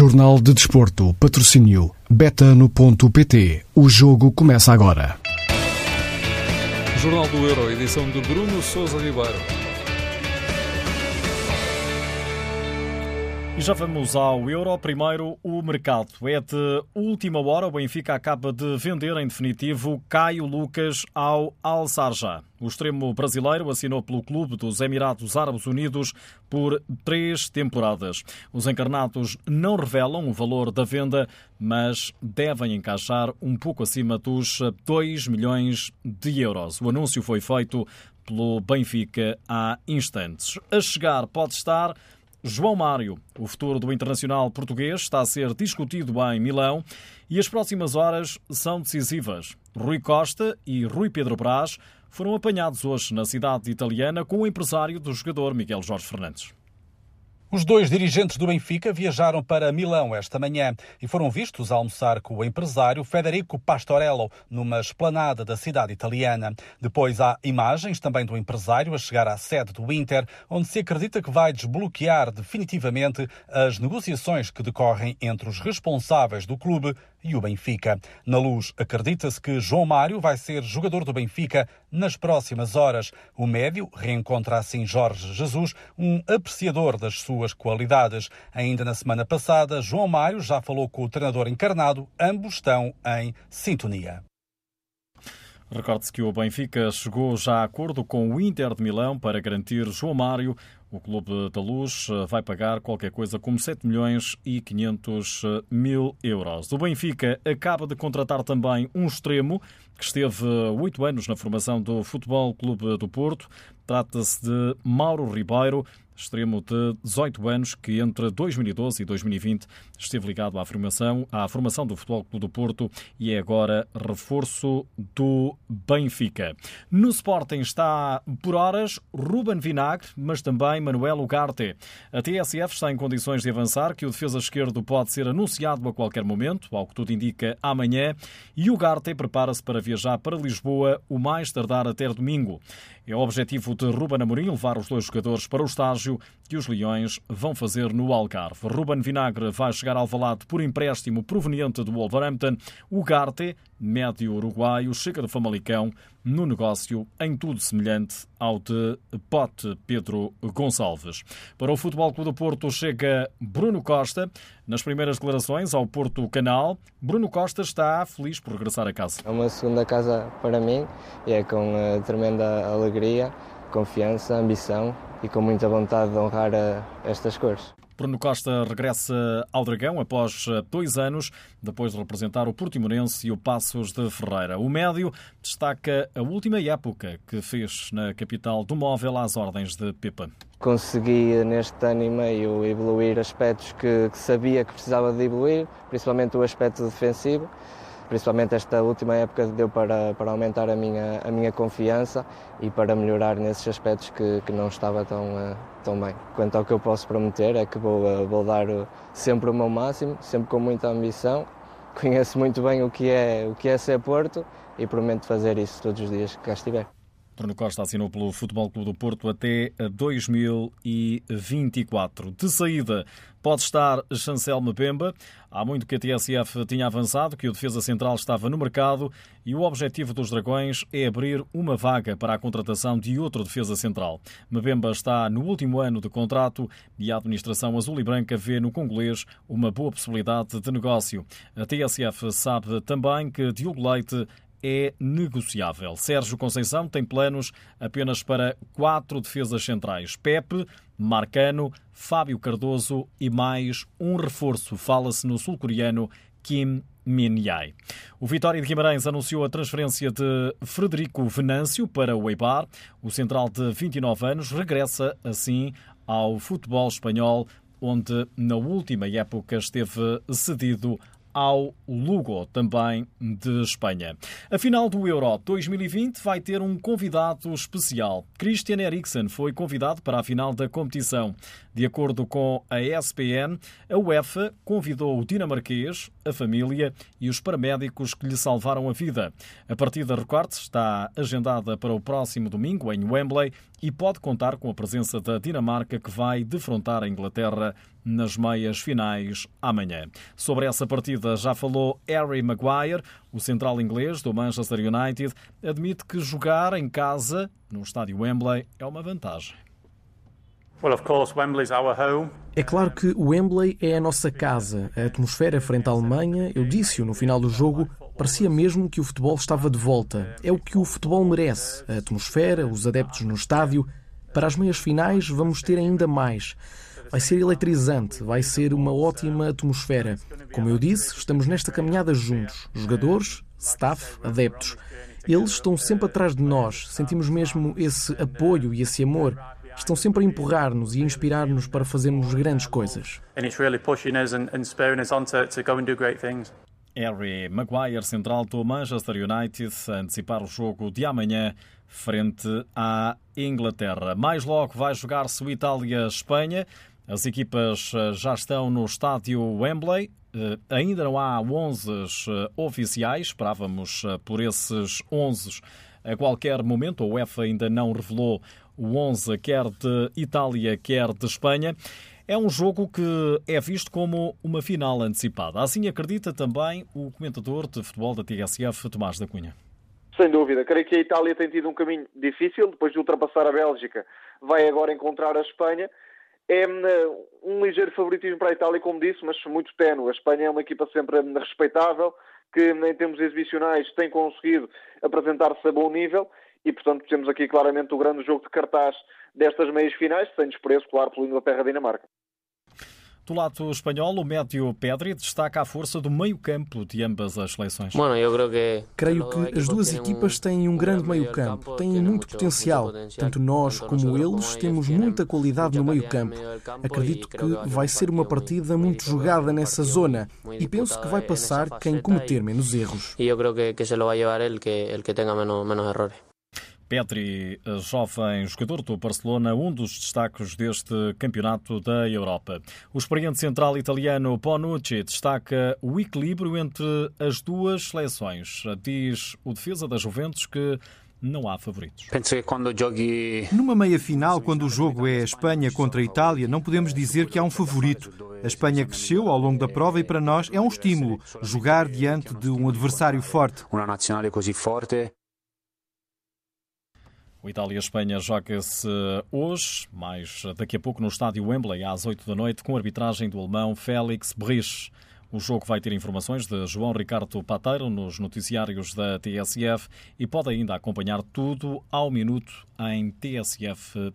Jornal de Desporto, patrocínio betano.pt. O jogo começa agora. Jornal do Euro, edição de Bruno Souza Ribeiro. E já vamos ao Euro. Primeiro, o mercado. É de última hora. O Benfica acaba de vender em definitivo Caio Lucas ao Al Sarja. O extremo brasileiro assinou pelo clube dos Emirados Árabes Unidos por três temporadas. Os encarnados não revelam o valor da venda, mas devem encaixar um pouco acima dos 2 milhões de euros. O anúncio foi feito pelo Benfica há instantes. A chegar pode estar João Mário, o futuro do internacional português, está a ser discutido em Milão e as próximas horas são decisivas. Rui Costa e Rui Pedro Brás foram apanhados hoje na cidade italiana com o empresário do jogador Miguel Jorge Fernandes. Os dois dirigentes do Benfica viajaram para Milão esta manhã e foram vistos a almoçar com o empresário Federico Pastorello numa esplanada da cidade italiana. Depois há imagens também do empresário a chegar à sede do Inter, onde se acredita que vai desbloquear definitivamente as negociações que decorrem entre os responsáveis do clube e o Benfica. Na luz, acredita-se que João Mário vai ser jogador do Benfica nas próximas horas. O médio reencontra assim Jorge Jesus, um apreciador das suas qualidades. Ainda na semana passada, João Mário já falou com o treinador encarnado, ambos estão em sintonia. Recorde-se que o Benfica chegou já a acordo com o Inter de Milão para garantir João Mário o Clube da Luz eh, vai pagar qualquer coisa como 7 milhões e 500 eh, mil euros. O Benfica acaba de contratar também um extremo que esteve oito anos na formação do Futebol Clube do Porto. Trata-se de Mauro Ribeiro, extremo de 18 anos, que entre 2012 e 2020 esteve ligado à formação, à formação do Futebol Clube do Porto e é agora reforço do Benfica. No Sporting está por horas Ruben Vinagre, mas também Manuel Ugarte. A TSF está em condições de avançar que o defesa esquerdo pode ser anunciado a qualquer momento, ao que tudo indica amanhã, e Ugarte prepara-se para viajar para Lisboa o mais tardar até domingo. É o objetivo de Ruben Amorim levar os dois jogadores para o estágio que os Leões vão fazer no Algarve. Ruben Vinagre vai chegar ao Valado por empréstimo proveniente do Wolverhampton. O Garte, médio uruguaio, chega do Famalicão no negócio em tudo semelhante ao de Pote Pedro Gonçalves. Para o Futebol Clube do Porto chega Bruno Costa. Nas primeiras declarações ao Porto Canal, Bruno Costa está feliz por regressar a casa. É uma segunda casa para mim e é com uh, tremenda alegria, confiança, ambição e com muita vontade de honrar uh, estas cores. Bruno Costa regressa ao Dragão após eh, dois anos, depois de representar o Portimonense e o Passos de Ferreira. O médio destaca a última época que fez na capital do móvel às ordens de Pepa. Consegui neste ano e meio evoluir aspectos que, que sabia que precisava de evoluir, principalmente o aspecto defensivo principalmente esta última época deu para, para aumentar a minha, a minha confiança e para melhorar nesses aspectos que, que não estava tão, uh, tão bem. Quanto ao que eu posso prometer é que vou, uh, vou dar sempre o meu máximo, sempre com muita ambição. Conheço muito bem o que é, o que é ser Porto e prometo fazer isso todos os dias que cá estiver. Bruno Costa assinou pelo Futebol Clube do Porto até 2024. De saída pode estar Chancel Mbemba. Há muito que a TSF tinha avançado, que o defesa central estava no mercado e o objetivo dos Dragões é abrir uma vaga para a contratação de outro defesa central. Mbemba está no último ano de contrato e a administração azul e branca vê no congolês uma boa possibilidade de negócio. A TSF sabe também que Diogo Leite é negociável. Sérgio Conceição tem planos apenas para quatro defesas centrais: Pepe, Marcano, Fábio Cardoso e mais um reforço. Fala-se no sul-coreano Kim Min-jae. O Vitória de Guimarães anunciou a transferência de Frederico Venâncio para o Eibar. O central de 29 anos regressa assim ao futebol espanhol, onde na última época esteve cedido ao Lugo, também de Espanha. A final do Euro 2020 vai ter um convidado especial. Christian Eriksen foi convidado para a final da competição. De acordo com a ESPN, a UEFA convidou o dinamarquês, a família e os paramédicos que lhe salvaram a vida. A partida recorte está agendada para o próximo domingo em Wembley e pode contar com a presença da Dinamarca que vai defrontar a Inglaterra nas meias finais amanhã. Sobre essa partida já falou Harry Maguire, o central inglês do Manchester United, admite que jogar em casa, no estádio Wembley, é uma vantagem. É claro que o Wembley é a nossa casa. A atmosfera frente à Alemanha, eu disse-o no final do jogo, parecia mesmo que o futebol estava de volta. É o que o futebol merece. A atmosfera, os adeptos no estádio. Para as meias finais vamos ter ainda mais. Vai ser eletrizante, vai ser uma ótima atmosfera. Como eu disse, estamos nesta caminhada juntos. Jogadores, staff, adeptos. Eles estão sempre atrás de nós. Sentimos mesmo esse apoio e esse amor estão sempre a empurrar-nos e a inspirar-nos para fazermos grandes coisas. Harry Maguire, central do Manchester United, a antecipar o jogo de amanhã frente à Inglaterra. Mais logo vai jogar-se o Itália-Espanha. As equipas eh, já estão no estádio Wembley. Eh, ainda não há 11 eh, oficiais, esperávamos por esses 11 a qualquer momento. A UEFA ainda não revelou o 11 quer de Itália, quer de Espanha. É um jogo que é visto como uma final antecipada. Assim acredita também o comentador de futebol da TSF, Tomás da Cunha. Sem dúvida. Creio que a Itália tem tido um caminho difícil. Depois de ultrapassar a Bélgica, vai agora encontrar a Espanha. É hum, um ligeiro favoritismo para a Itália, como disse, mas muito tenue. A Espanha é uma equipa sempre hum, respeitável, que em termos exibicionais tem conseguido apresentar-se a bom nível e, portanto, temos aqui claramente o grande jogo de cartaz destas meias finais, sem desprezo, claro, pelo Inglaterra-Dinamarca. Do lado espanhol, o médio Pedri destaca a força do meio-campo de ambas as seleções. Creio que as duas equipas têm um grande meio-campo, têm muito potencial. Tanto nós como eles temos muita qualidade no meio-campo. Acredito que vai ser uma partida muito jogada nessa zona e penso que vai passar quem cometer menos erros. E eu creio que se lo vai levar ele que el que tenha menos, menos errores. Petri, jovem jogador do Barcelona, um dos destaques deste campeonato da Europa. O experiente central italiano Bonucci destaca o equilíbrio entre as duas seleções. Diz o defesa da Juventus que não há favoritos. Penso que quando jogue... Numa meia-final, quando o jogo é a Espanha contra a Itália, não podemos dizer que há um favorito. A Espanha cresceu ao longo da prova e para nós é um estímulo jogar diante de um adversário forte. Uma nacional così forte o Itália-Espanha joga-se hoje, mais daqui a pouco no estádio Wembley, às 8 da noite, com a arbitragem do alemão Félix Brich. O jogo vai ter informações de João Ricardo Pateiro nos noticiários da TSF e pode ainda acompanhar tudo ao minuto em tsf.pt.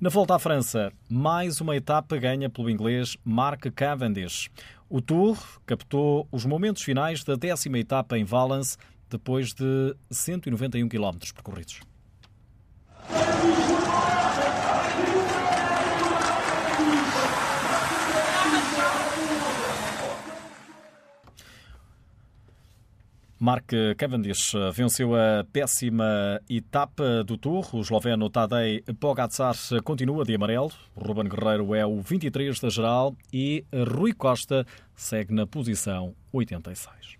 Na volta à França, mais uma etapa ganha pelo inglês Mark Cavendish. O Tour captou os momentos finais da décima etapa em Valence depois de 191 km percorridos. Mark Cavendish venceu a péssima etapa do Tour. O esloveno Tadej Pogacar continua de amarelo. Ruben Guerreiro é o 23 da geral e Rui Costa segue na posição 86.